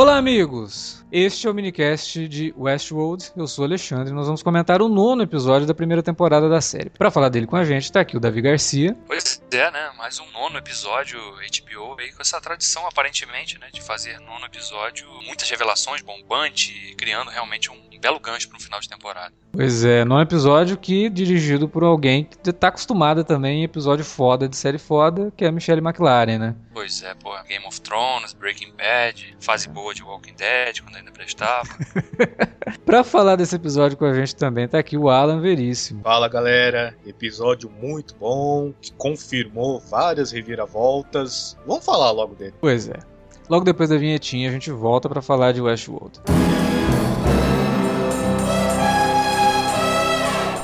Olá, amigos! Este é o minicast de Westworld. Eu sou o Alexandre e nós vamos comentar o nono episódio da primeira temporada da série. Para falar dele com a gente, tá aqui o Davi Garcia. Pois é, né? Mais um nono episódio HBO aí com essa tradição, aparentemente, né? De fazer nono episódio, muitas revelações, bombante, criando realmente um belo gancho para um final de temporada. Pois é, nono episódio que dirigido por alguém que tá acostumada também em episódio foda de série foda, que é a Michelle McLaren, né? Pois é, pô, Game of Thrones, Breaking Bad, fase boa de Walking Dead, quando ainda prestava. pra falar desse episódio com a gente também tá aqui o Alan Veríssimo. Fala galera, episódio muito bom, que confirmou várias reviravoltas. Vamos falar logo dele. Pois é. Logo depois da vinhetinha a gente volta para falar de Westworld.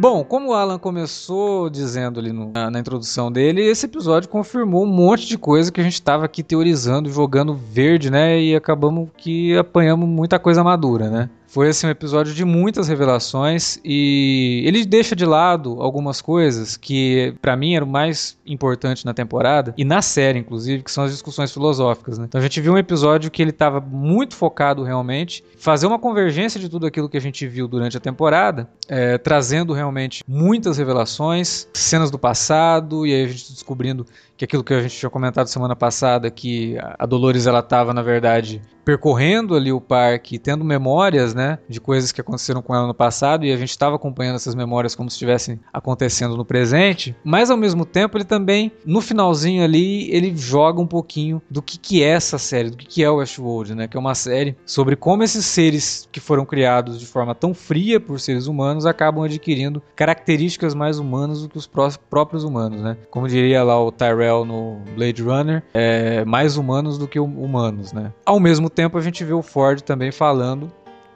Bom, como o Alan começou dizendo ali no, na, na, introdução dele, esse episódio confirmou um monte de coisa que a gente estava aqui teorizando, jogando verde, né? E acabamos que apanhamos muita coisa madura, né? Foi assim um episódio de muitas revelações e ele deixa de lado algumas coisas que para mim eram mais importantes na temporada e na série inclusive, que são as discussões filosóficas, né? Então a gente viu um episódio que ele estava muito focado realmente fazer uma convergência de tudo aquilo que a gente viu durante a temporada, é, trazendo realmente muitas revelações, cenas do passado e aí a gente descobrindo que aquilo que a gente tinha comentado semana passada, que a Dolores ela estava na verdade percorrendo ali o parque, tendo memórias, né, de coisas que aconteceram com ela no passado e a gente estava acompanhando essas memórias como se estivessem acontecendo no presente. Mas ao mesmo tempo ele também no finalzinho ali ele joga um pouquinho do que que é essa série, do que que é o Westworld, né, que é uma série sobre como esses seres que foram criados de forma tão fria por seres humanos acabam adquirindo características mais humanas do que os próprios humanos, né? Como diria lá o Tyrell no Blade Runner é, mais humanos do que humanos, né? Ao mesmo tempo a gente vê o Ford também falando,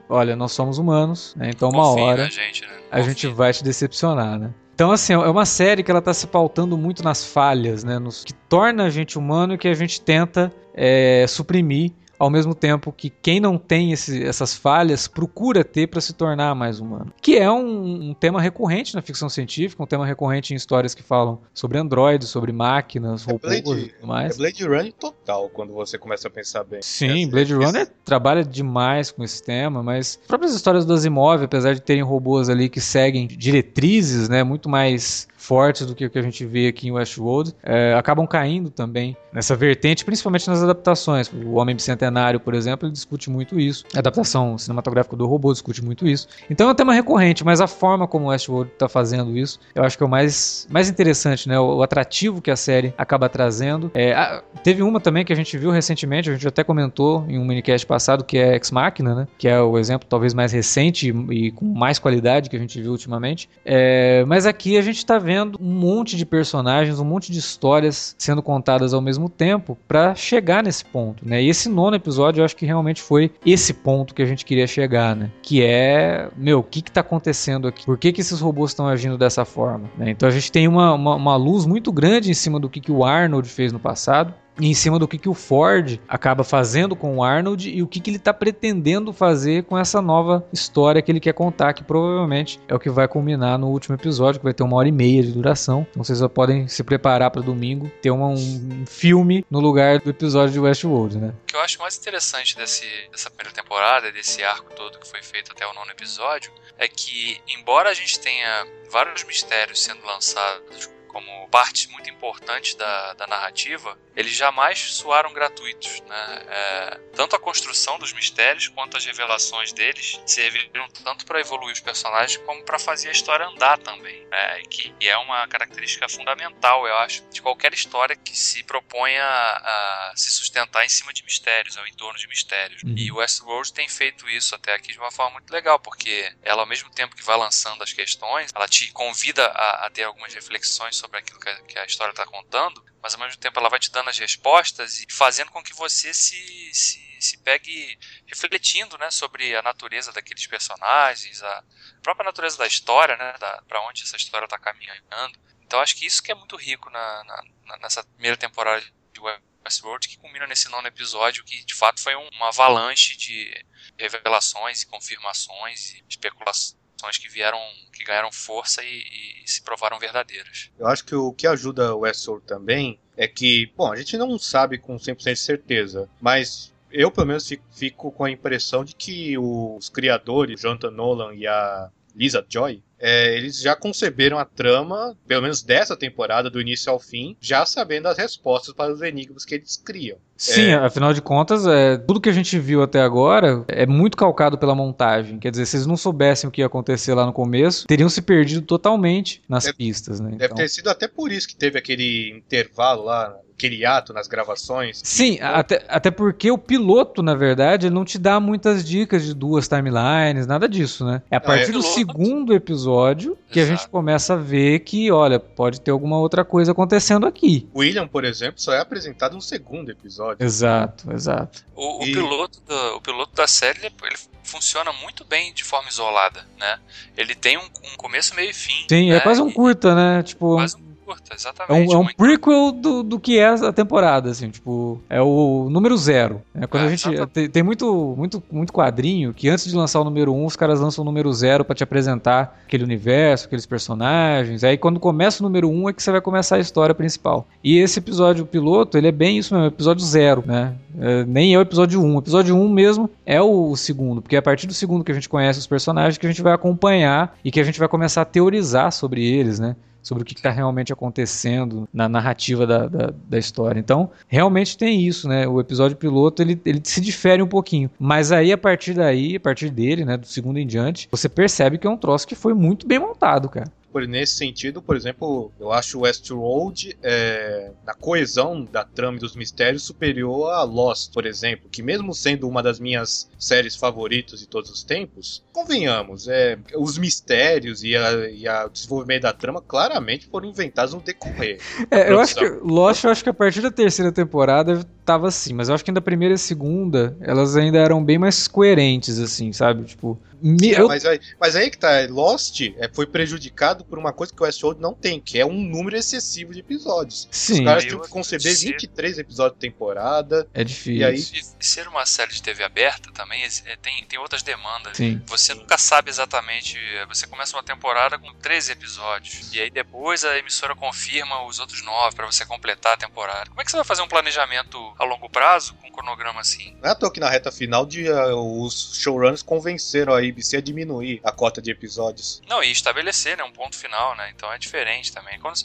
olha, nós somos humanos, né? Então uma hora gente, né? a gente vai te decepcionar, né? Então, assim, é uma série que ela tá se pautando muito nas falhas, né? Nos que torna a gente humano e que a gente tenta é, suprimir ao mesmo tempo que quem não tem esse, essas falhas procura ter para se tornar mais humano. Que é um, um, tema recorrente na ficção científica, um tema recorrente em histórias que falam sobre androides, sobre máquinas, é robôs Blade, e tudo mais. É Blade Runner total, quando você começa a pensar bem. Sim, Blade Runner trabalha demais com esse tema, mas as próprias histórias do Asimov, apesar de terem robôs ali que seguem diretrizes, né, muito mais fortes do que o que a gente vê aqui em Westworld, é, acabam caindo também nessa vertente, principalmente nas adaptações. O Homem Bicentenário, por exemplo, discute muito isso. A adaptação cinematográfica do robô discute muito isso. Então é um tema recorrente, mas a forma como Westworld está fazendo isso, eu acho que é o mais, mais interessante, né? O, o atrativo que a série acaba trazendo. É, a, teve uma também que a gente viu recentemente, a gente até comentou em um minicast passado, que é Ex Machina, né? Que é o exemplo talvez mais recente e, e com mais qualidade que a gente viu ultimamente. É, mas aqui a gente está vendo vendo um monte de personagens, um monte de histórias sendo contadas ao mesmo tempo para chegar nesse ponto, né? E esse nono episódio eu acho que realmente foi esse ponto que a gente queria chegar, né? Que é, meu, o que que tá acontecendo aqui? Por que que esses robôs estão agindo dessa forma? Né? Então a gente tem uma, uma, uma luz muito grande em cima do que, que o Arnold fez no passado, em cima do que, que o Ford acaba fazendo com o Arnold e o que, que ele está pretendendo fazer com essa nova história que ele quer contar, que provavelmente é o que vai culminar no último episódio, que vai ter uma hora e meia de duração. Então vocês já podem se preparar para domingo ter uma, um filme no lugar do episódio de Westworld, né? O que eu acho mais interessante desse, dessa primeira temporada, desse arco todo que foi feito até o nono episódio, é que, embora a gente tenha vários mistérios sendo lançados como parte muito importante da, da narrativa, eles jamais soaram gratuitos, né? É, tanto a construção dos mistérios quanto as revelações deles serviram tanto para evoluir os personagens como para fazer a história andar também, né? que é uma característica fundamental, eu acho, de qualquer história que se proponha a, a se sustentar em cima de mistérios, ou em torno de mistérios. Uhum. E Westworld tem feito isso até aqui de uma forma muito legal, porque ela, ao mesmo tempo que vai lançando as questões, ela te convida a, a ter algumas reflexões sobre aquilo que a, história está contando, mas ao mesmo tempo ela vai te dando as respostas e fazendo com que você se, se, se pegue refletindo né, sobre a natureza daqueles personagens, a própria natureza da história, né, para onde essa história está caminhando. Então acho que isso que é muito rico na, na, nessa primeira temporada de Westworld, que culmina nesse nono episódio, que de fato foi um, uma avalanche de revelações e confirmações e especulações que vieram, que ganharam força e, e, se provaram verdadeiras. Eu acho que o que ajuda o Westworld também é que, bom, a gente não sabe com 100% de certeza, mas eu pelo menos fico, com a impressão de que os criadores, Jonathan Nolan e a Lisa Joy, é, eles já conceberam a trama, pelo menos dessa temporada, do início ao fim, já sabendo as respostas para os enigmas que eles criam. Sim, é... afinal de contas, é, tudo que a gente viu até agora é muito calcado pela montagem. Quer dizer, se eles não soubessem o que ia acontecer lá no começo, teriam se perdido totalmente nas deve, pistas, né? Deve então... ter sido até por isso que teve aquele intervalo lá aquele ato nas gravações. Sim, até, até porque o piloto, na verdade, ele não te dá muitas dicas de duas timelines, nada disso, né? É a partir é. do segundo episódio que Exato. a gente começa a ver que, olha, pode ter alguma outra coisa acontecendo aqui. William, por exemplo, só é apresentado no segundo episódio. Exato, exato. O, o e... piloto, do, o piloto da série, ele, ele funciona muito bem de forma isolada, né? Ele tem um, um começo, meio e fim. Sim, é né? é quase um curta, né? Tipo, quase um curta, exatamente. É um, é um prequel do, do que é a temporada, assim, tipo, é o número zero. É quando é, a gente. Tem, tem, muito, muito, muito quadrinho que antes de lançar o número um, os caras lançam o número zero para te apresentar aquele universo, aqueles personagens. Aí quando começa o número um é que você vai começar a história principal. E esse episódio piloto, ele é bem isso mesmo, episódio zero, né? É, nem é o episódio 1. Um. O episódio 1 um mesmo é o, o segundo, porque é a partir do segundo que a gente conhece os personagens que a gente vai acompanhar e que a gente vai começar a teorizar sobre eles, né? Sobre o que está realmente acontecendo na narrativa da, da, da, história. Então, realmente tem isso, né? O episódio piloto ele, ele se difere um pouquinho, mas aí a partir daí, a partir dele, né, do segundo em diante, você percebe que é um troço que foi muito bem montado, cara por nesse sentido, por exemplo, eu acho Westworld é, na coesão da trama e dos mistérios superior a Lost, por exemplo, que mesmo sendo uma das minhas séries favoritas de todos os tempos, convenhamos, é, os mistérios e, a, e a, o desenvolvimento da trama claramente foram inventados no decorrer. É, eu acho que Lost, eu acho que a partir da terceira temporada tava assim, mas eu acho que ainda a primeira e a segunda, elas ainda eram bem mais coerentes, assim, sabe? Tipo, me, é, eu... mas, mas, aí que tá, Lost é, foi prejudicado por uma coisa que o Westworld não tem, que é um número excessivo de episódios. Sim. Os caras têm que conceber 23 episódios de temporada. É difícil. E aí... E ser uma série de TV aberta também é, tem, tem outras demandas. Sim. Você nunca sabe exatamente. Você começa uma temporada com 13 episódios. E aí depois a emissora confirma os outros 9 para você completar a temporada. Como é que você vai fazer um planejamento a longo prazo com um cronograma assim? Não é à toa que na reta final de, uh, os showrunners convenceram a ABC a diminuir a cota de episódios. Não, e estabelecer né, um ponto final, né? Então é diferente também. Quando,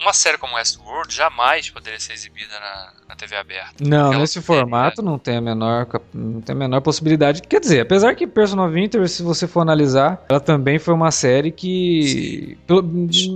uma série como Westworld jamais poderia ser exibida na, na TV aberta. Não, nesse formato não tem a menor não tem a menor possibilidade. Quer dizer, apesar que Person of Interest, se você for analisar, ela também foi uma série que pelo,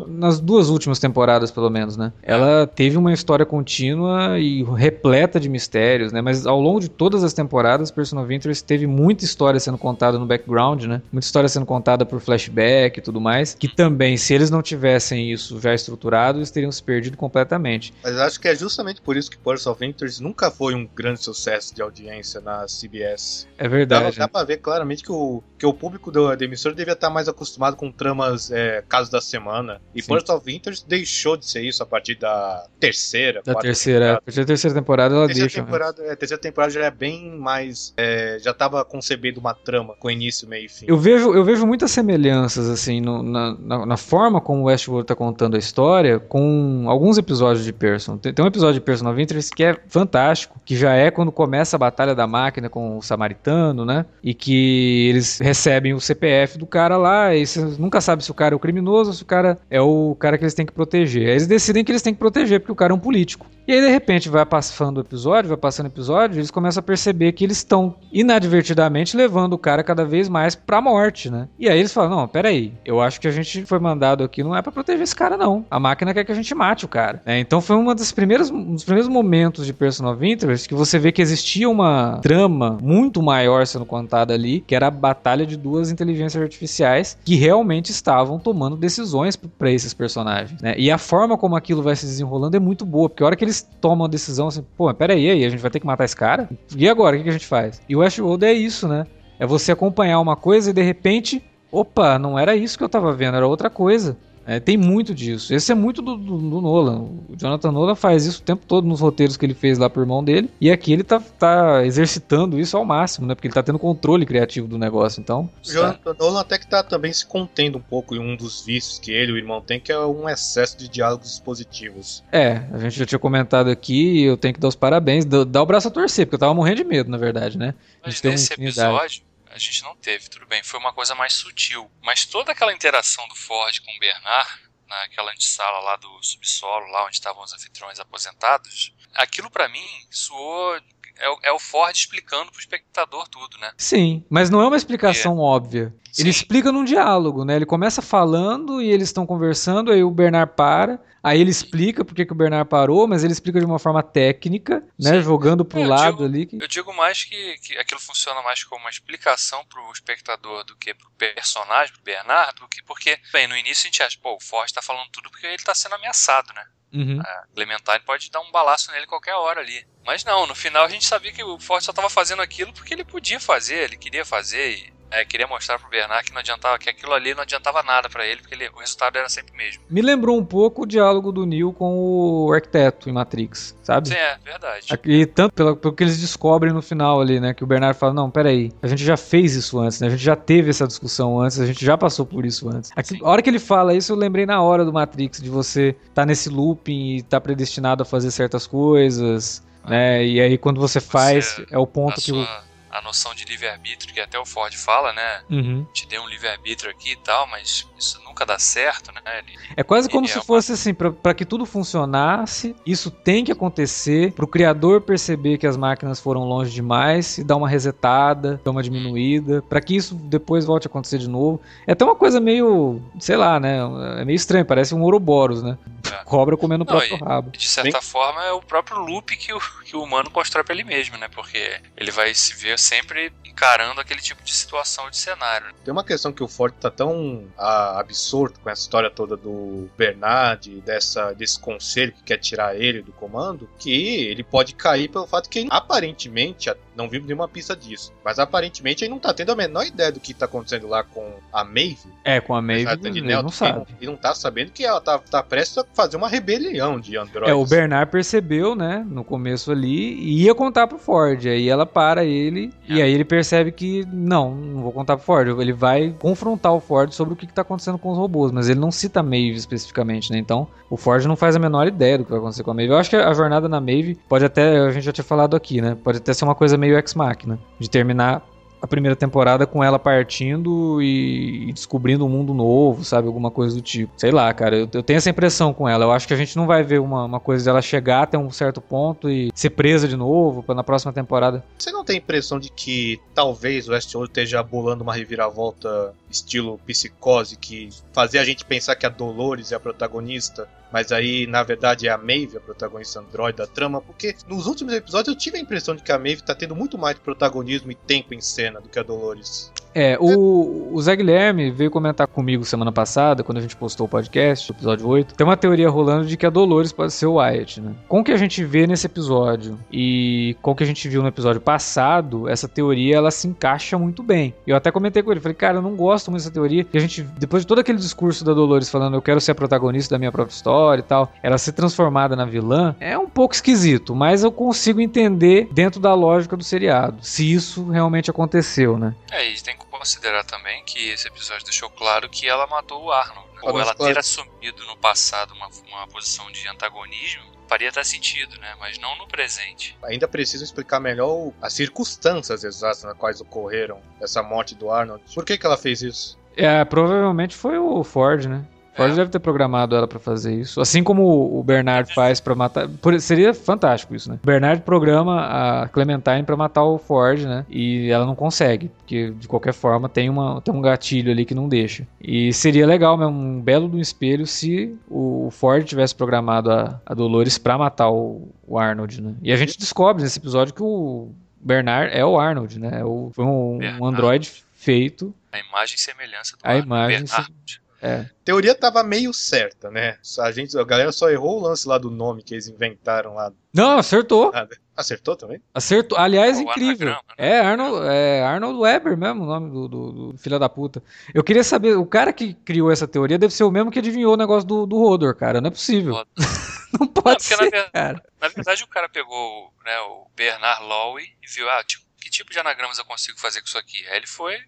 nas duas últimas temporadas, pelo menos, né? Ela teve uma história contínua e repleta de mistérios, né? Mas ao longo de todas as temporadas, Person of Interest teve muita história sendo contada no background, né? Muita história sendo contada por flashback e tudo mais, que também, se eles não tivessem isso já estruturado, eles teriam se perdido completamente. Mas acho que é justamente por isso que Person of Interest nunca foi um grande sucesso de audiência na CBS. É verdade. Dá, dá pra ver claramente que o, que o público do, da emissora devia estar mais acostumado com tramas é, casos da semana. E Person of Interest deixou de ser isso a partir da terceira, da terceira, temporada. a partir da terceira temporada temporada ela terceira deixa. Temporada, é, a terceira temporada já é bem mais. É, já tava concebendo uma trama com início, meio e fim. Eu vejo, eu vejo muitas semelhanças, assim, no, na, na, na, forma como o Westworld tá contando a história com alguns episódios de Person. Tem, tem um episódio de Person of Interest que é fantástico, que já é quando começa a batalha da máquina com o samaritano, né? E que eles recebem o CPF do cara lá, e você nunca sabe se o cara é o criminoso ou se o cara é o cara que eles têm que proteger. Aí eles decidem que eles têm que proteger porque o cara é um político. E aí, de repente, vai passando episódio, vai passando episódio, eles começam a perceber que eles estão inadvertidamente levando o cara cada vez mais pra morte, né? E aí eles falam: não, peraí, eu acho que a gente foi mandado aqui não é para proteger esse cara, não. A máquina quer que a gente mate o cara. É, então foi uma das primeiras, um dos primeiros momentos de Person of Interest que você vê que existia uma trama muito maior sendo contada ali, que era a batalha de duas inteligências artificiais que realmente estavam tomando decisões para esses personagens, né? E a forma como aquilo vai se desenrolando é muito boa, porque a hora que eles tomam a decisão assim, pô, peraí, aí, a gente vai ter que matar esse cara? E agora, o que a gente faz? E o Westworld é isso, né? É você acompanhar uma coisa e de repente, opa, não era isso que eu tava vendo, era outra coisa. É, tem muito disso. Esse é muito do, do, do, Nolan. O Jonathan Nolan faz isso o tempo todo nos roteiros que ele fez lá pro irmão dele. E aqui ele tá, tá exercitando isso ao máximo, né? Porque ele tá tendo controle criativo do negócio. Então. O Jonathan Nolan até que tá também se contendo um pouco em um dos vícios que ele e o irmão tem, que é um excesso de diálogos expositivos. É, a gente já tinha comentado aqui e eu tenho que dar os parabéns. Dá o braço a torcer, porque eu tava morrendo de medo, na verdade, né? Mas nesse episódio a gente não teve, tudo bem, foi uma coisa mais sutil. Mas toda aquela interação do Ford com o Bernard, naquela antessala lá do subsolo, lá onde estavam os anfitriões aposentados, aquilo para mim soou é, é, o Ford explicando pro espectador tudo, né? Sim, mas não é uma explicação é. óbvia. Sim. Ele explica num diálogo, né? Ele começa falando e eles estão conversando, aí o Bernard para, aí ele explica porque que o Bernard parou, mas ele explica de uma forma técnica, né? Sim. Jogando pro eu lado digo, ali. Que... Eu digo mais que, que aquilo funciona mais como uma explicação pro espectador do que pro personagem, pro Bernard, do que porque, bem, no início a gente acha, pô, o Ford tá falando tudo porque ele tá sendo ameaçado, né? Uhum. A Clementine pode dar um balaço nele qualquer hora ali. Mas não, no final a gente sabia que o Ford só estava fazendo aquilo porque ele podia fazer, ele queria fazer e é, queria mostrar pro Bernard que não adiantava, que aquilo ali não adiantava nada para ele, porque ele, o resultado era sempre o mesmo. Me lembrou um pouco o diálogo do Neo com o arquiteto em Matrix, sabe? Sim, é, verdade. E tanto pelo, pelo que eles descobrem no final ali, né? Que o Bernard fala, não, peraí, a gente já fez isso antes, né? A gente já teve essa discussão antes, a gente já passou por isso antes. Aqui, a hora que ele fala isso, eu lembrei na hora do Matrix, de você tá nesse looping e tá predestinado a fazer certas coisas, ah. né? E aí quando você faz, você, é o ponto que... Sua... A noção de livre-arbítrio, que até o Ford fala, né? Uhum. Te deu um livre-arbítrio aqui e tal, mas isso nunca dá certo, né? Ele, é quase como se é fosse uma... assim, para que tudo funcionasse, isso tem que acontecer, para o criador perceber que as máquinas foram longe demais e dar uma resetada, dar uma diminuída, para que isso depois volte a acontecer de novo. É até uma coisa meio, sei lá, né? É meio estranho, parece um Ouroboros, né? É. Cobra comendo o próprio e, rabo. De certa Bem... forma, é o próprio loop que o, que o humano constrói para ele mesmo, né? Porque ele vai se ver sempre encarando aquele tipo de situação, de cenário. Tem uma questão que o Ford tá tão ah, absorto com essa história toda do Bernard, dessa, desse conselho que quer tirar ele do comando, que ele pode cair pelo fato que aparentemente não vimos nenhuma pista disso. Mas aparentemente ele não tá tendo a menor ideia do que tá acontecendo lá com a Maeve. É, com a Maeve ele não sabe. Ele não tá sabendo que ela tá, tá prestes a fazer uma rebelião de androides. É, o Bernard percebeu, né, no começo ali, e ia contar pro Ford. Aí ela para ele. E aí ele percebe que, não, não vou contar pro Ford. Ele vai confrontar o Ford sobre o que, que tá acontecendo com os robôs, mas ele não cita a Maeve especificamente, né? Então, o Ford não faz a menor ideia do que vai acontecer com a Maeve. Eu acho que a jornada na Maeve pode até, a gente já tinha falado aqui, né? Pode até ser uma coisa meio ex-máquina, de terminar a primeira temporada com ela partindo e, descobrindo um mundo novo, sabe? Alguma coisa do tipo. Sei lá, cara, eu, eu, tenho essa impressão com ela. Eu acho que a gente não vai ver uma, uma coisa dela chegar até um certo ponto e ser presa de novo pra, na próxima temporada. Você não tem impressão de que talvez o Westworld esteja bolando uma reviravolta estilo psicose que fazia a gente pensar que a Dolores é a protagonista mas aí na verdade é a Maeve a protagonista android da trama, porque nos últimos episódios eu tive a impressão de que a Maeve tá tendo muito mais protagonismo e tempo em cena do que a Dolores. É, o, o Zé Guilherme veio comentar comigo semana passada, quando a gente postou o podcast, o episódio 8. Tem uma teoria rolando de que a Dolores pode ser o Wyatt, né? Com o que a gente vê nesse episódio e com o que a gente viu no episódio passado, essa teoria ela se encaixa muito bem. Eu até comentei com ele, falei, cara, eu não gosto muito dessa teoria. E a gente, depois de todo aquele discurso da Dolores falando, eu quero ser a protagonista da minha própria história e tal, ela ser transformada na vilã, é um pouco esquisito, mas eu consigo entender dentro da lógica do seriado, se isso realmente aconteceu, né? É, e tem que considerar também que esse episódio deixou claro que ela matou o Arnold. Né? Ou ela ter assumido no passado uma, uma posição de antagonismo faria até sentido, né? Mas não no presente. Ainda precisa explicar melhor as circunstâncias exatas nas quais ocorreram essa morte do Arnold. Por que, que ela fez isso? É, provavelmente foi o Ford, né? Ford é. deve ter programado ela para fazer isso. Assim como o Bernard faz para matar. Seria fantástico isso, né? O Bernard programa a Clementine para matar o Ford, né? E ela não consegue, porque de qualquer forma tem, uma, tem um gatilho ali que não deixa. E seria legal mesmo, um belo do espelho se o Ford tivesse programado a, a Dolores para matar o, o Arnold, né? E a gente descobre nesse episódio que o Bernard é o Arnold, né? É o, foi um, um androide feito. A imagem e semelhança do a Arnold. Imagem Bernard. É. Teoria tava meio certa, né? A, gente, a galera só errou o lance lá do nome que eles inventaram lá. Não, acertou. Ah, acertou também? Acertou. Aliás, incrível. Arnold né? é, Arnold, é Arnold Weber mesmo, o nome do, do, do filho da puta. Eu queria saber, o cara que criou essa teoria deve ser o mesmo que adivinhou o negócio do, do Rodor, cara. Não é possível. Não pode Não, ser, na verdade, cara. Na verdade, o cara pegou né, o Bernard Lowe e viu, ah, tipo, que tipo de anagramas eu consigo fazer com isso aqui? Aí ele foi,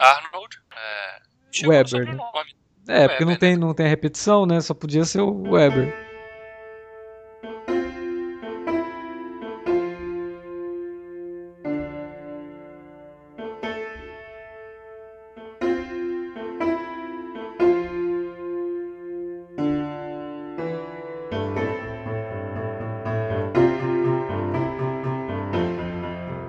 Arnold, é, Weber. Né? É, porque não tem, né? não tem repetição, né? Só podia ser o Weber.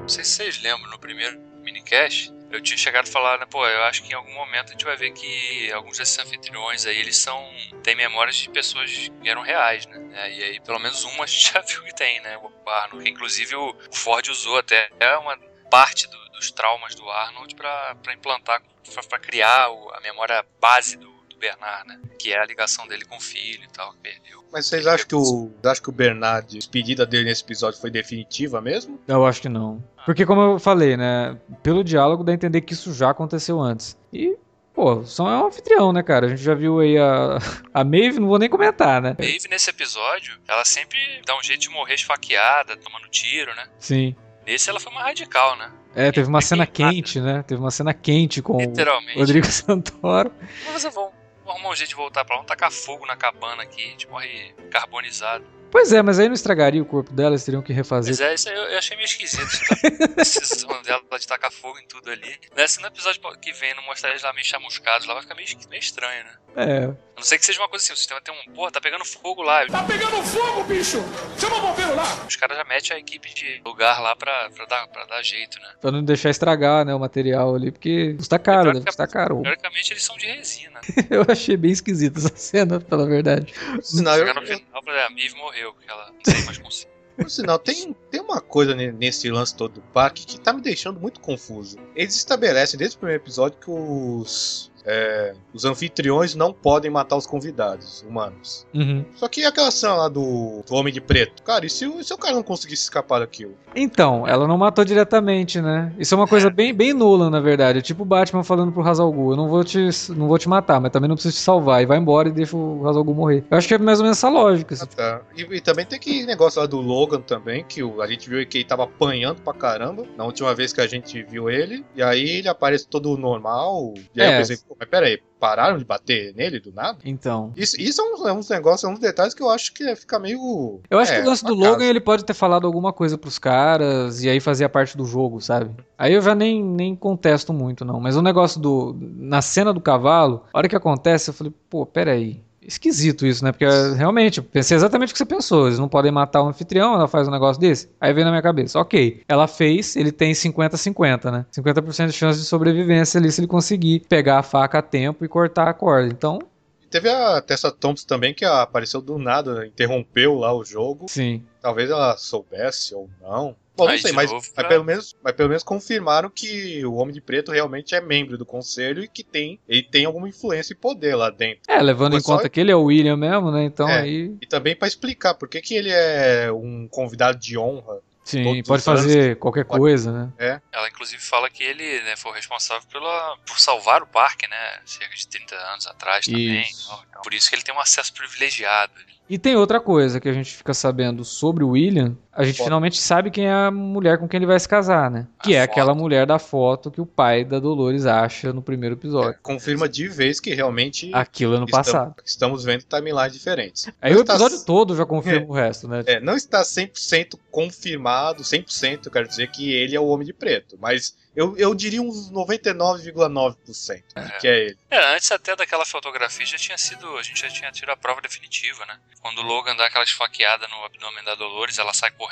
Não sei se vocês lembram no primeiro minicast, eu tinha chegado a falar, né, pô, eu acho que em algum momento a gente vai ver que alguns desses anfitriões aí, eles são. tem memórias de pessoas que eram reais, né? É, e aí, pelo menos uma a gente já viu que tem, né? O Arnold, que inclusive o Ford usou até uma parte do, dos traumas do Arnold para implantar, para criar o, a memória base do, do Bernard, né? Que é a ligação dele com o filho e tal, que perdeu. Mas vocês acham que, o, acham que o Bernard, a despedida dele nesse episódio foi definitiva mesmo? Eu acho que não. Porque, como eu falei, né? Pelo diálogo dá a entender que isso já aconteceu antes. E Pô, só é um anfitrião, né, cara? A gente já viu aí a, a Maeve, não vou nem comentar, né? Maeve, nesse episódio, ela sempre dá um jeito de morrer esfaqueada, tomando tiro, né? Sim. Nesse ela foi mais radical, né? É, teve uma cena quente, né? Teve uma cena quente com o Rodrigo Santoro. Mas vamos arrumar um jeito de voltar pra lá, vamos tacar fogo na cabana aqui, a gente morre carbonizado. Pois é, mas aí não estragaria o corpo dela, eles teriam que refazer. Pois é, isso aí eu, achei meio esquisito. A decisão dela de tacar fogo em tudo ali. Nesse no episódio que vem, não mostrar eles lá meio chamuscados, lá vai ficar meio, meio estranho, né? É. A não ser que seja uma coisa assim, o sistema tem um. Porra, tá pegando fogo lá. Tá pegando fogo, bicho! Chama o bombeiro lá! Os caras já metem a equipe de lugar lá pra, pra, dar, pra dar jeito, né? Pra não deixar estragar, né, o material ali, porque custa caro, deve custar caro. Teoricamente eles são de resina. eu achei bem esquisita essa cena, pela verdade. Não, eu... no final, a Miv morreu, porque ela não tem mais consciência. Por sinal, tem, tem uma coisa nesse lance todo do parque que tá me deixando muito confuso. Eles estabelecem desde o primeiro episódio que os é, os anfitriões não podem matar os convidados humanos. Uhum. Só que aquela cena lá do, do, Homem de Preto? Cara, e se, e se o cara não conseguisse escapar daquilo? Então, ela não matou diretamente, né? Isso é uma coisa bem, bem nula, na verdade. É tipo o Batman falando pro Hazal Ghul, eu não vou, te, não vou te matar, mas também não preciso te salvar. E vai embora e deixa o Hazal Ghul morrer. Eu acho que é mais ou menos essa lógica. Assim. Ah, tá. e, e, também tem aquele negócio lá do Logan também, que o, a gente viu que ele tava apanhando pra caramba na última vez que a gente viu ele. E aí ele aparece todo normal. E aí é. eu pensei, mas peraí, pararam de bater nele do nada? Então. Isso, isso é uns, é uns negócios, é uns detalhes que eu acho que fica meio. Eu acho é, que o lance do Logan ele pode ter falado alguma coisa pros caras e aí fazia parte do jogo, sabe? Aí eu já nem, nem contesto muito, não. Mas o negócio do. Na cena do cavalo, a hora que acontece, eu falei, pô, peraí esquisito isso, né? Porque realmente, pensei exatamente o que você pensou. Eles não podem matar o anfitrião, ela faz um negócio desse. Aí veio na minha cabeça, ok. Ela fez, ele tem 50-50, né? 50% de chance de sobrevivência ali se ele conseguir pegar a faca a tempo e cortar a corda. Então, Teve a Tessa Thompson também, que apareceu do nada, interrompeu lá o jogo. Sim. Talvez ela soubesse ou não. Bom, não Aí, sei, mas, novo, mas pra- pelo menos, mas pelo menos confirmaram que o Homem de Preto realmente é membro do conselho e que tem, ele tem alguma influência e poder lá dentro. É, levando Foi em só- conta que ele é o William mesmo, né? Então É. aí. E também pra explicar por que, que ele é um convidado de honra. Sim, pode os anos fazer qualquer pode- coisa, né? Ela inclusive fala que ele né, foi responsável pela, por salvar o parque, né? Cerca de 30 anos atrás também. Isso. Então, por isso que ele tem um acesso privilegiado. E tem outra coisa que a gente fica sabendo sobre o William. A gente Foto. finalmente sabe quem é a mulher com quem ele vai se casar, né? Que A é aquela foto. mulher da foto que o pai da Dolores acha no primeiro episódio. Confirma de vez que realmente Aquilo é no estamos, passado. estamos vendo timelines diferentes. Aí Não o está- episódio todo já confirma o resto, né? É, não está 100% confirmado, 100% eu quero dizer que ele é o Homem de Preto, mas eu, eu diria uns 99,9% que é ele. É, antes até daquela fotografia já tinha sido. A gente já tinha tido a prova definitiva, né? Quando o Logan dá aquela esfaqueada no abdômen da Dolores, ela sai correndo,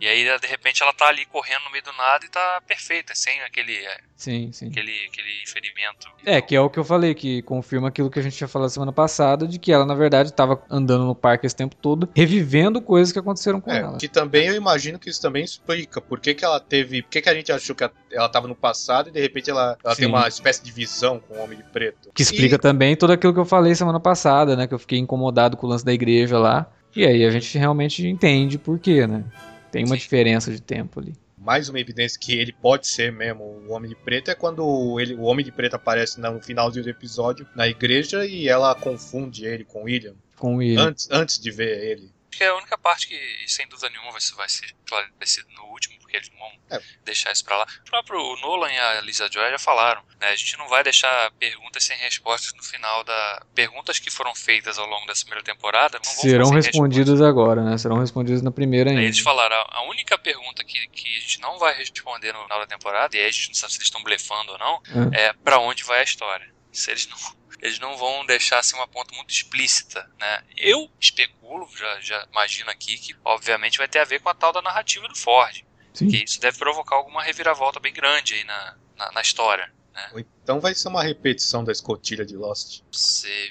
e aí de repente ela tá ali correndo no meio do nada e tá perfeita, sem aquele, é, Sim, sim. aquele, aquele ferimento. É, que é o que eu falei, que confirma aquilo que a gente tinha falado semana passada, de que ela, na verdade, estava andando no parque esse tempo todo, revivendo coisas que aconteceram com É, ela. que também eu imagino que isso também explica por que, que ela teve. Por que, que a gente achou que ela- estava no passado e de repente ela, ela tem uma espécie de visão com o Homem de Preto. Que explica também tudo aquilo que eu falei semana passada, né? Que eu fiquei incomodado com o lance da igreja lá. E aí a gente realmente entende por quê, né? Tem uma Sim. diferença de tempo ali. Mais uma evidência que ele pode ser mesmo o Homem de Preto é quando ele, o Homem de Preto aparece no finalzinho do episódio na igreja e ela confunde ele com William Com William. antes, antes de ver ele. Acho que é a única parte que, sem dúvida nenhuma, vai ser, vai ser esclarecido no último, porque eles não vão É. deixar isso pra lá. O próprio Nolan e a Lisa Joy já falaram, né? A gente não vai deixar perguntas sem respostas no final da. Perguntas que foram feitas ao longo dessa primeira temporada não vão Serão respondidas agora, né? Serão respondidas na primeira Aí ainda. eles falaram, a única pergunta que, que a gente não vai responder no final da temporada, e aí a gente não sabe se eles estão blefando ou não, é pra onde vai a história. Se eles não, eles não vão deixar assim uma ponta muito explícita, né? Eu especulo, já, já imagino aqui, que obviamente vai ter a ver com a tal da narrativa do Ford. Sim. Que isso deve provocar alguma reviravolta bem grande aí na, na, na história. Ou então vai ser uma repetição da escotilha de Lost.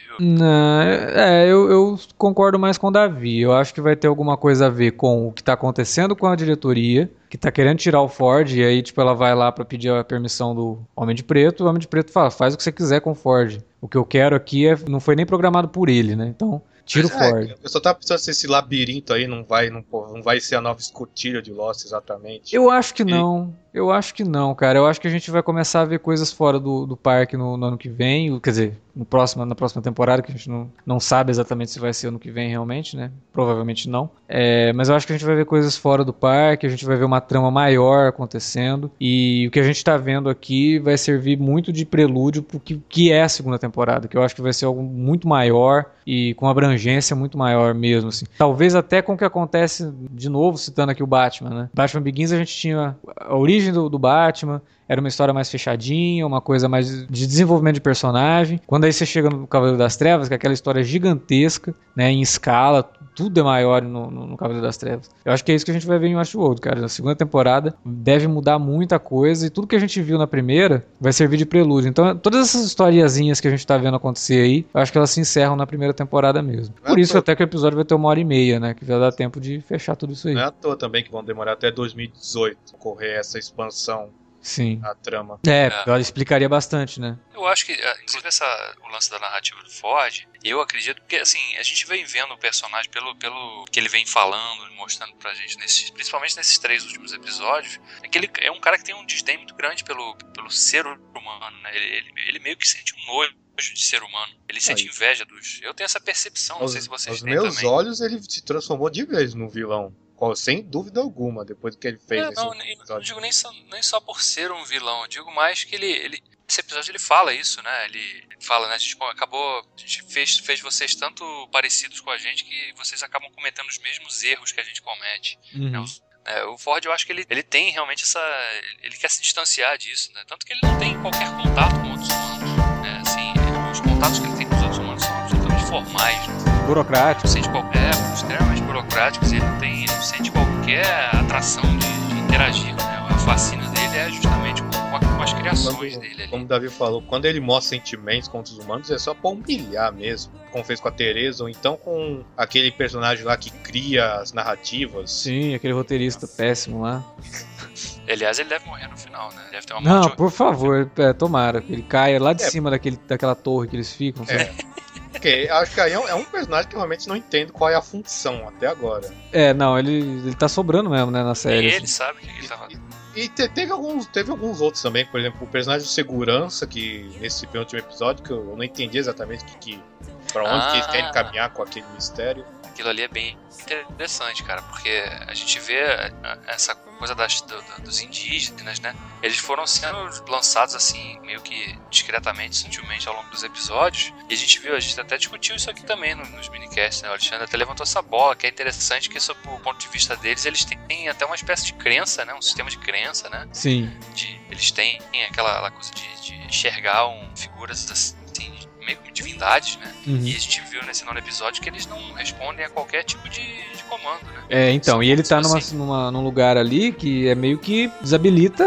Viu? Não, é, eu, eu concordo mais com o Davi. Eu acho que vai ter alguma coisa a ver com o que tá acontecendo com a diretoria, que tá querendo tirar o Ford, e aí, tipo, ela vai lá pra pedir a permissão do Homem de Preto, o Homem de Preto fala, faz o que você quiser com o Ford. O que eu quero aqui é, não foi nem programado por ele, né? Então, tira o Ford. É, eu só tava pensando se esse labirinto aí não vai, não, não vai ser a nova escotilha de Lost exatamente. Eu acho que não. Eu acho que não, cara. Eu acho que a gente vai começar a ver coisas fora do, do parque no, no ano que vem. Quer dizer, no próximo, na próxima temporada, que a gente não, não sabe exatamente se vai ser ano que vem realmente, né? Provavelmente não. É, mas eu acho que a gente vai ver coisas fora do parque, a gente vai ver uma trama maior acontecendo. E o que a gente tá vendo aqui vai servir muito de prelúdio pro que, que é a segunda temporada, que eu acho que vai ser algo muito maior e com uma abrangência muito maior mesmo, assim. Talvez até com o que acontece, de novo, citando aqui o Batman, né? Batman Begins a gente tinha a origem do, do Batman, era uma história mais fechadinha, uma coisa mais de desenvolvimento de personagem. Quando aí você chega no Cavaleiro das Trevas, que é aquela história gigantesca, né, em escala, tudo é maior no, no, no Cavaleiro das Trevas. Eu acho que é isso que a gente vai ver em Westworld, cara. Na segunda temporada deve mudar muita coisa e tudo que a gente viu na primeira vai servir de prelúdio. Então, todas essas historiazinhas que a gente tá vendo acontecer aí, eu acho que elas se encerram na primeira temporada mesmo. Por Ah, isso até que o episódio vai ter uma hora e meia, né, que vai dar tempo de fechar tudo isso aí. Não é à toa também que vão demorar até 2018 ocorrer essa expansão Sim. à trama. É, ela explicaria bastante, né? Eu acho que, ah, inclusive, essa, o lance da narrativa do Ford, eu acredito que, assim, a gente vem vendo o personagem pelo, pelo que ele vem falando, mostrando pra gente, nesses, principalmente nesses três últimos episódios, é que ele é um cara que tem um desdém muito grande pelo, pelo ser humano, né? Ele, ele, ele meio que sente um nojo de ser humano. Ele sente Aí. inveja dos. Eu tenho essa percepção, não Aos, sei se vocês aos têm meus também. olhos, ele se transformou de vez no vilão. Sem dúvida alguma, depois do que ele fez É, nesse não, nem- não digo nem só, nem só por ser um vilão, eu digo mais que ele, ele. Esse episódio ele fala isso, né? Ele fala, né? A gente acabou. A gente fez, fez vocês tanto parecidos com a gente que vocês acabam cometendo os mesmos erros que a gente comete. né? Os- é, o Ford, eu acho que ele, ele tem realmente essa. Ele quer se distanciar disso, né? Tanto que ele não tem qualquer contato com outros humanos. Né? Assim, os contatos que ele tem com os outros humanos são absolutamente formais. Né? Burocrático. não sente qualquer, extremamente burocráticos, ele não, tem, qualquer atração de, de interagir. Né? A fascínio dele é justamente com, com as criações Quando- dele ali. Como o Davi falou, quando ele mostra sentimentos contra os humanos é só pra humilhar mesmo. Como fez com a Teresa, ou então com aquele personagem lá que cria as narrativas. Sim, aquele roteirista péssimo lá. Aliás, ele deve morrer no final, né? Deve ter uma Não, morte por favor, é, tomara. Ele caia lá de É. cima daquele, daquela torre que eles ficam. sabe? É. Porque acho que aí é um, é um personagem que eu realmente não entendo qual é a função até agora. É, não, ele, ele tá sobrando mesmo, né, na série. ele assim. sabe o que ele tava. E te- teve, alguns, teve alguns outros também, por exemplo, o personagem de segurança, que nesse penúltimo episódio, que eu não entendi exatamente que, que, pra onde que eles querem Ah. caminhar com aquele mistério. Aquilo ali é bem interessante, cara, porque a gente vê ah, essa coisa das, do- do- dos indígenas, né? Eles foram sendo lançados assim, meio que discretamente, sutilmente ao longo dos episódios. E a gente viu, a gente até discutiu isso aqui também no- nos minicasts, né? O Alexandre até levantou essa bola, que é interessante que, sob o ponto de vista deles, eles têm até uma espécie de crença, né? Um sistema de crença, né? Sim. de- eles têm aquela, aquela coisa de, de enxergar um, figuras assim, meio que divindades, né? Uhum. E a gente viu nesse nono episódio que eles não respondem a qualquer tipo de, de comando, né? É, então, e ele tá numa, Assim. numa, num lugar ali que é meio que desabilita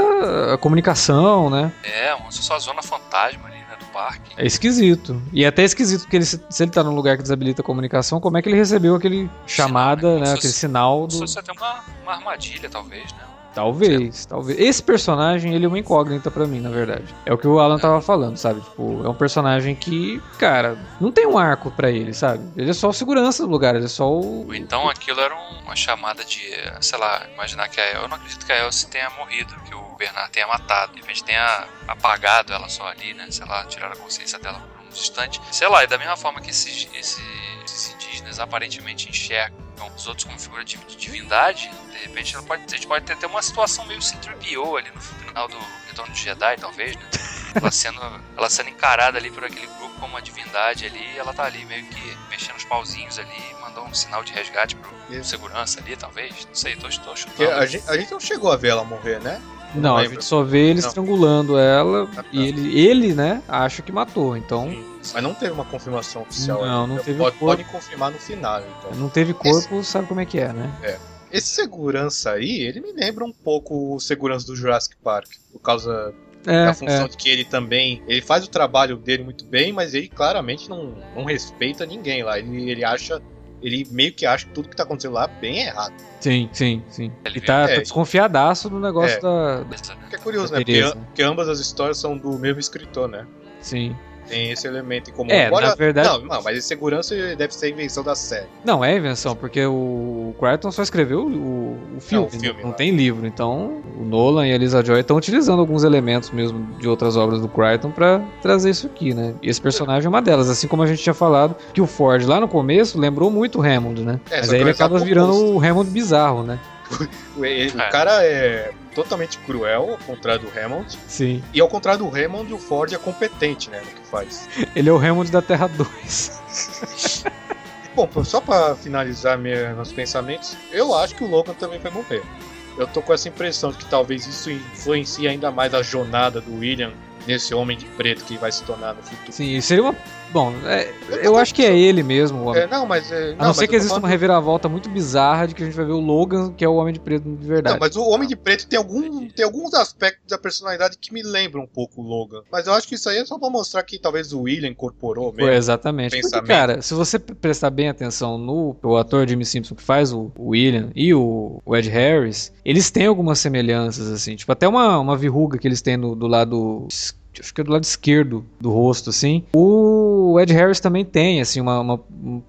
a comunicação, né? É, uma só zona fantasma ali, né, do parque. É esquisito. E é até esquisito porque ele, se ele tá num lugar que desabilita a comunicação, como é que ele recebeu aquele chamada, Sinal, né? né? Se Aquele sinal se do. até uma, uma armadilha, talvez, né? Talvez, talvez. Esse personagem, ele é uma incógnita pra mim, na verdade. É o que o Alan tava falando, sabe? Tipo, é um personagem que, cara, não tem um arco pra ele, sabe? Ele é só o segurança do lugar, ele é só o. Ou então aquilo era um- uma chamada de, sei lá, imaginar que a El, eu não acredito que a Elsie tenha morrido, que o Bernard tenha matado, de repente tenha apagado ela só ali, né, sei lá, tirado a consciência dela por um instante. Sei lá, e da mesma forma que esses, esses, esses indígenas aparentemente enxergam os outros como figura de, de divindade, de repente ela pode, a gente pode ter até uma situação meio C-3PO ali no final do Retorno de Jedi, talvez, né? Ela sendo, ela sendo encarada ali por aquele grupo como uma divindade ali, e ela tá ali meio que mexendo os pauzinhos ali, mandou um sinal de resgate pro Isso. segurança ali, talvez. Não sei, tô, tô chutando. a, gente, a gente não chegou a ver ela morrer, né? Não, a lembro. gente só vê ele Não. estrangulando ela Ah, tá. e ele, ele, né, acha que matou. Então, Mas não teve uma confirmação oficial. Não, ainda. não teve Pode, corpo. pode confirmar no final, então. não teve corpo, sabe como é que é, né? Esse segurança aí, ele me lembra um pouco o segurança do Jurassic Park. Por causa É, da função é. de que ele também. Ele faz o trabalho dele muito bem, mas ele claramente não, não respeita ninguém lá. Ele, ele acha. Ele meio que acha que tudo que tá acontecendo lá é bem errado. Sim, sim, sim. Ele E tá, é. tá desconfiadaço do negócio É. da. Que é curioso, né? Porque, porque ambas as histórias são do mesmo escritor, né? Sim. Tem esse elemento em comum. É, na verdade- Não, não, mas esse segurança deve ser invenção da série. Não, é invenção, porque o Crichton só escreveu o, o filme, o filme não, não tem livro. Então, o Nolan e a Lisa Joy estão utilizando alguns elementos mesmo de outras obras do Crichton pra trazer isso aqui, né? E esse personagem é uma delas, assim como a gente tinha falado que o Ford lá no começo lembrou muito o Hammond, né? É, Mas aí ele acaba virando o Hammond bizarro, né? O, ele- o É. cara é totalmente cruel, ao contrário do Hammond. Sim. E ao contrário do Hammond, o Ford é competente, né? No que faz. Ele é o Hammond da Terra 2. Bom, só pra finalizar minha, meus pensamentos, eu acho que o Logan também vai morrer. Eu tô com essa impressão de que talvez isso influencie ainda mais a jornada do William nesse homem de preto que vai se tornar no futuro. Sim, isso seria uma. Bom, é, eu acho que é ele mesmo, o homem. É, não, mas. É, A não, mas ser eu que exista uma falando- reviravolta muito bizarra de que a gente vai ver o Logan, que é o Homem de Preto de verdade. Não, mas o Homem de Preto tem, algum, tem alguns aspectos da personalidade que me lembram um pouco o Logan. Mas eu acho que isso aí é só pra mostrar que talvez o William incorporou Foi, mesmo. exatamente. Porque, cara, se você prestar bem atenção no o ator Jimmy Simpson que faz o, o William e o, o Ed Harris, eles têm algumas semelhanças, assim. Tipo, até uma, uma verruga que eles têm no- do lado. Acho que é do lado esquerdo do rosto, assim. O Ed Harris também tem, assim, uma, uma,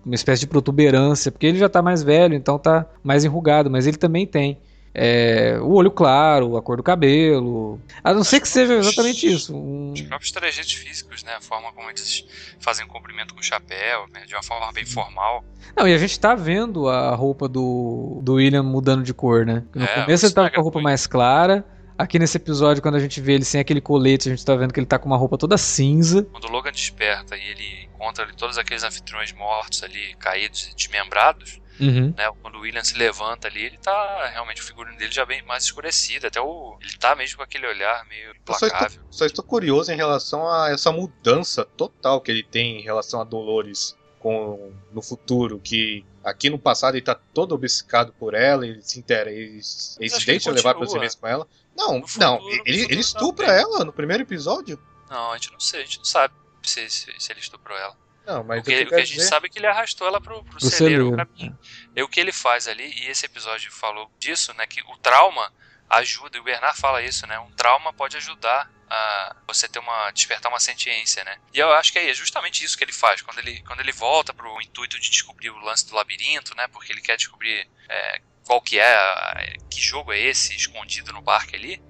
uma espécie de protuberância, porque ele já tá mais velho, então tá mais enrugado, mas ele também tem. É, o olho claro, a cor do cabelo. A não ser que seja exatamente isso. um- Os próprios trejeitos físicos, né? A forma como eles fazem o cumprimento com o chapéu, né? De uma forma bem formal. Não, e a gente tá vendo a roupa do, do William mudando de cor, né? No É, começo ele tava com a roupa mais clara. Aqui nesse episódio, quando a gente vê ele sem aquele colete, a gente tá vendo que ele tá com uma roupa toda cinza. Quando o Logan desperta e ele encontra ali todos aqueles anfitriões mortos ali, caídos e desmembrados, Uhum. né? Quando o William se levanta ali, ele tá realmente o figurino dele já bem mais escurecido. Até o. Ele tá mesmo com aquele olhar meio Eu só estou, implacável. só estou curioso em relação a essa mudança total que ele tem em relação a Dolores com, no futuro, que aqui no passado ele tá todo obcecado por ela, ele se interessa, ele, ele se deixa levar pelos eventos com ela. Não, futuro, não, ele, ele estupra também. ela no primeiro episódio? Não, a gente não sei, a gente não sabe se, se, se ele estuprou ela. Não, mas o que, o que a gente sabe é que ele arrastou ela pro, pro, pro celeiro, celeiro. É. E o que ele faz ali, e esse episódio falou disso, né? Que o trauma ajuda, e o Bernard fala isso, né? Um trauma pode ajudar a você ter uma despertar uma sentiência, né? E eu acho que é justamente isso que ele faz quando ele quando ele volta pro intuito de descobrir o lance do labirinto, né? Porque ele quer descobrir é, qual que é, que jogo é esse escondido no parque ali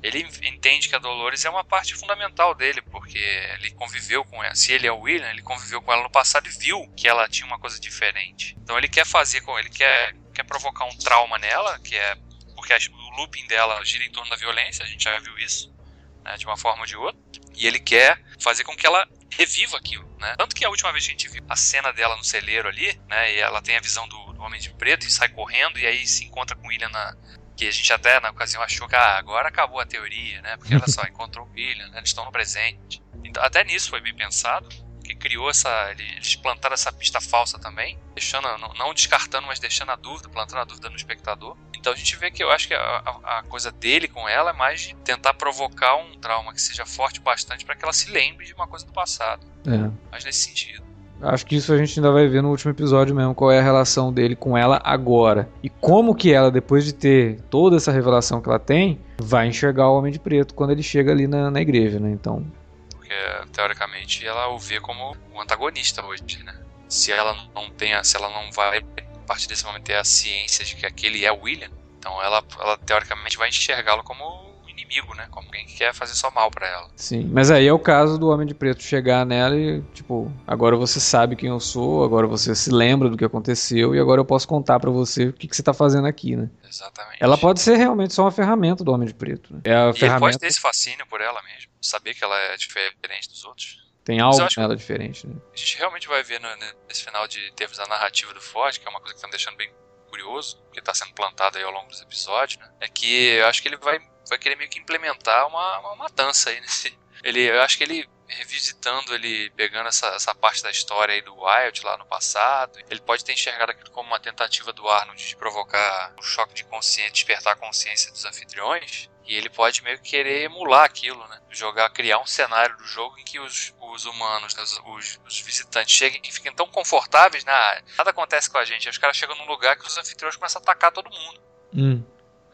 ele entende que a Dolores é uma parte fundamental dele, porque ele conviveu com ela. Se ele é o William, ele conviveu com ela no passado e viu que ela tinha uma coisa diferente. Então ele quer fazer com ele quer quer provocar um trauma nela, que é porque o looping dela gira em torno da violência, a gente já viu isso, né, de uma forma ou de outra. E ele quer fazer com que ela reviva aquilo, né? Tanto que a última vez que a gente viu a cena dela no celeiro ali, né, e ela tem a visão do, do Homem de Preto e sai correndo e aí se encontra com o William na, que a gente até na ocasião achou que ah, agora acabou a teoria, né? Porque olha só, encontrou o William, né? eles estão no presente. Então, até nisso foi bem pensado, que criou essa. Eles plantaram essa pista falsa também, deixando, não, não, descartando, mas deixando a dúvida, plantando a dúvida no espectador. Então a gente vê que eu acho que a, a, coisa dele com ela é mais de tentar provocar um trauma que seja forte bastante para que ela se lembre de uma coisa do passado. É. Mas nesse sentido. Acho que isso a gente ainda vai ver no último episódio mesmo, qual é a relação dele com ela agora. E como que ela, depois de ter toda essa revelação que ela tem, vai enxergar o Homem de Preto quando ele chega ali na, na igreja, né? Então. Porque, teoricamente, ela o vê como o antagonista hoje, né? Se ela não tem, se ela não vai, a partir desse momento, ter a ciência de que aquele é o William, então ela, ela teoricamente vai enxergá-lo como inimigo, né? Como alguém que quer fazer só mal para ela. Sim, mas aí é o caso do Homem de Preto chegar nela e, tipo, agora você sabe quem eu sou, agora você se lembra do que aconteceu e agora eu posso contar para você o que, que você tá fazendo aqui, né? Exatamente. Ela pode ser realmente só uma ferramenta do Homem de Preto. Né? É a e ferramenta... pode ter esse fascínio por ela mesmo, saber que ela é diferente dos outros. Tem algo nela diferente, né? A gente realmente vai ver no, nesse final de termos a narrativa do Ford, que é uma coisa que tá me deixando bem curioso, que está sendo plantado aí ao longo dos episódios, né? É que eu acho que ele vai vai querer meio que implementar uma, uma matança aí nesse. Ele, eu acho que ele revisitando, ele pegando essa, essa parte da história aí do Wild lá no passado, ele pode ter enxergado aquilo como uma tentativa do Arnold de provocar um choque de consciência, despertar a consciência dos anfitriões. E ele pode meio que querer emular aquilo, né? Jogar, criar um cenário do jogo em que os, os humanos, os, os, visitantes cheguem e fiquem tão confortáveis, né? Nada acontece com a gente. Os caras chegam num lugar que os anfitriões começam a atacar todo mundo. Hum.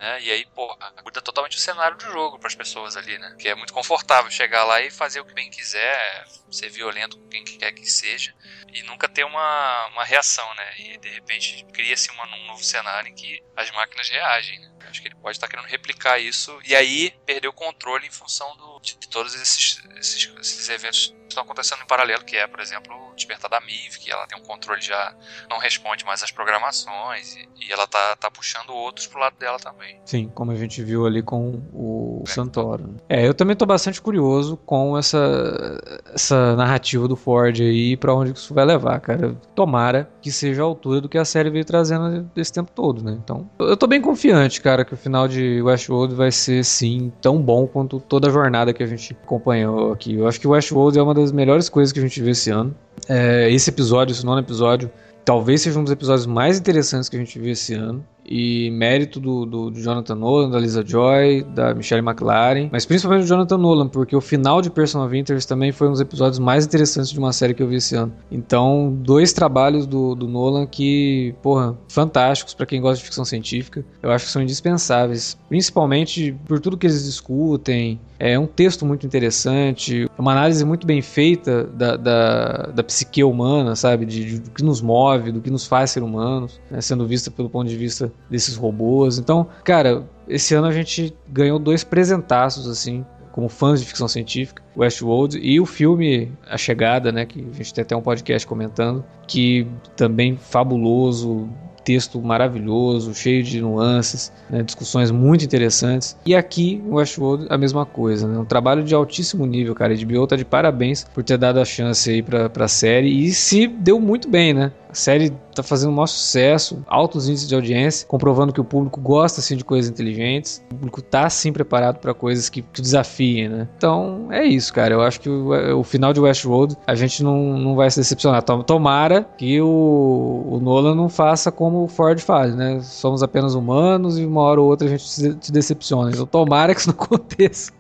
Né? E aí, pô, muda totalmente o cenário do jogo para as pessoas ali, né? Que é muito confortável chegar lá e fazer o que bem quiser, ser violento com quem quer que seja, e nunca ter uma, uma reação, né? E de repente cria-se um novo cenário em que as máquinas reagem, né? Acho que ele pode estar querendo replicar isso e aí perder o controle em função do, de, de todos esses, esses, esses eventos estão acontecendo em paralelo, que é, por exemplo, o despertar da Miv, que ela tem um controle já, não responde mais às programações, e, e ela tá, tá puxando outros pro lado dela também. Sim, como a gente viu ali com o é. Santoro. É, eu também tô bastante curioso com essa, essa narrativa do Ford aí, para onde isso vai levar, cara. Tomara que seja a altura do que a série veio trazendo esse tempo todo, né? Então, eu tô bem confiante, cara, que o final de Westworld vai ser, sim, tão bom quanto toda a jornada que a gente acompanhou aqui. Eu acho que Westworld é uma das melhores coisas que a gente viu esse ano. É, esse episódio, esse nono episódio, talvez seja um dos episódios mais interessantes que a gente viu esse ano e mérito do, do, do, Jonathan Nolan, da Lisa Joy, da Michelle McLaren, mas principalmente do Jonathan Nolan, porque o final de Person of Interest também foi um dos episódios mais interessantes de uma série que eu vi esse ano. Então, dois trabalhos do, do Nolan que, porra, fantásticos para quem gosta de ficção científica. Eu acho que são indispensáveis, principalmente por tudo que eles discutem. É um texto muito interessante, uma análise muito bem feita da, da, da psique humana, sabe? De, de, do que nos move, do que nos faz ser humanos, né? sendo vista pelo ponto de vista desses robôs. Então, cara, esse ano a gente ganhou dois presentaços, assim, como fãs de ficção científica, Westworld e o filme A Chegada, né, que a gente tem até um podcast comentando, que também fabuloso, texto maravilhoso, cheio de nuances, né, discussões muito interessantes. E aqui, Westworld, a mesma coisa, né, um trabalho de altíssimo nível, cara. A HBO tá de parabéns por ter dado a chance aí pra, pra série e se deu muito bem, né? A série tá fazendo um maior sucesso, altos índices de audiência, comprovando que o público gosta assim de coisas inteligentes. O público tá sim preparado para coisas que, que desafiem, né? Então é isso, cara. Eu acho que o, o final de Westworld a gente não, não vai se decepcionar. Tomara que o, o Nolan não faça como o Ford faz, né? Somos apenas humanos e uma hora ou outra a gente se, decepciona. Então tomara que isso não aconteça.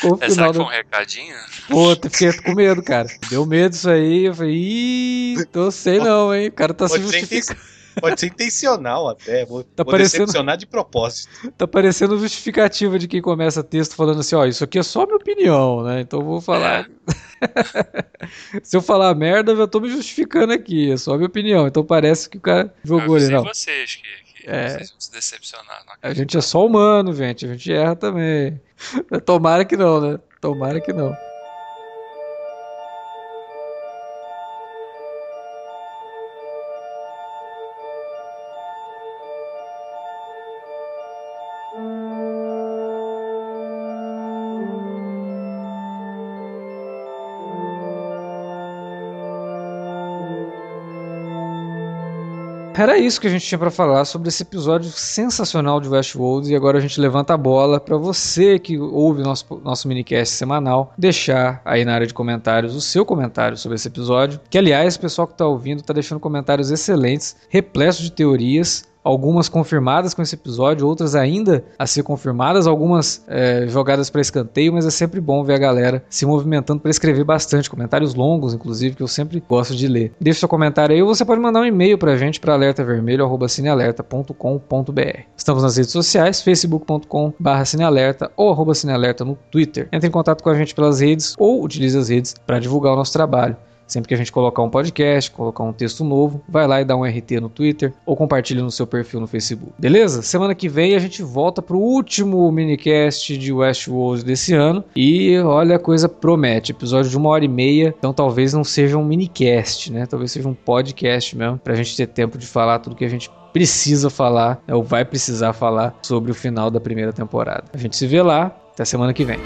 Com o é, final do... um recadinho? Puta, fiquei com medo, cara. Deu medo isso aí. Eu falei, ih, tô sei não, hein? O cara tá se justificando. Pode ser intencional até. Vou, tá vou parecendo, decepcionar de propósito. Tá parecendo justificativa de quem começa texto falando assim, ó, isso aqui é só minha opinião, né? Então eu vou falar. É. Se eu falar merda, eu já tô me justificando aqui. É só minha opinião. Então parece que o cara jogou ali, não. vocês que, que é. vocês vão se decepcionar. A gente é só humano, gente. A gente erra também. Tomara que não, né? Tomara que não. Era isso que a gente tinha para falar sobre esse episódio sensacional de Westworld e agora a gente levanta a bola para você que ouve nosso nosso minicast semanal deixar aí na área de comentários o seu comentário sobre esse episódio. Que aliás, o pessoal que está ouvindo está deixando comentários excelentes, repletos de teorias algumas confirmadas com esse episódio, outras ainda a ser confirmadas, algumas é, jogadas para escanteio, mas é sempre bom ver a galera se movimentando para escrever bastante, comentários longos, inclusive, que eu sempre gosto de ler. Deixe seu comentário aí ou você pode mandar um e-mail para a gente para alertavermelho.cinealerta.com.br. Estamos nas redes sociais, facebook.com.br ou arroba cinealerta no Twitter. Entre em contato com a gente pelas redes ou utilize as redes para divulgar o nosso trabalho. Sempre que a gente colocar um podcast, colocar um texto novo, vai lá e dá um RT no Twitter ou compartilha no seu perfil no Facebook. Beleza? Semana que vem a gente volta pro último minicast de Westworld desse ano e olha a coisa promete. Episódio de uma hora e meia, então talvez não seja um minicast, né? Talvez seja um podcast mesmo, pra gente ter tempo de falar tudo que a gente precisa falar, ou vai precisar falar sobre o final da primeira temporada. A gente se vê lá, até semana que vem.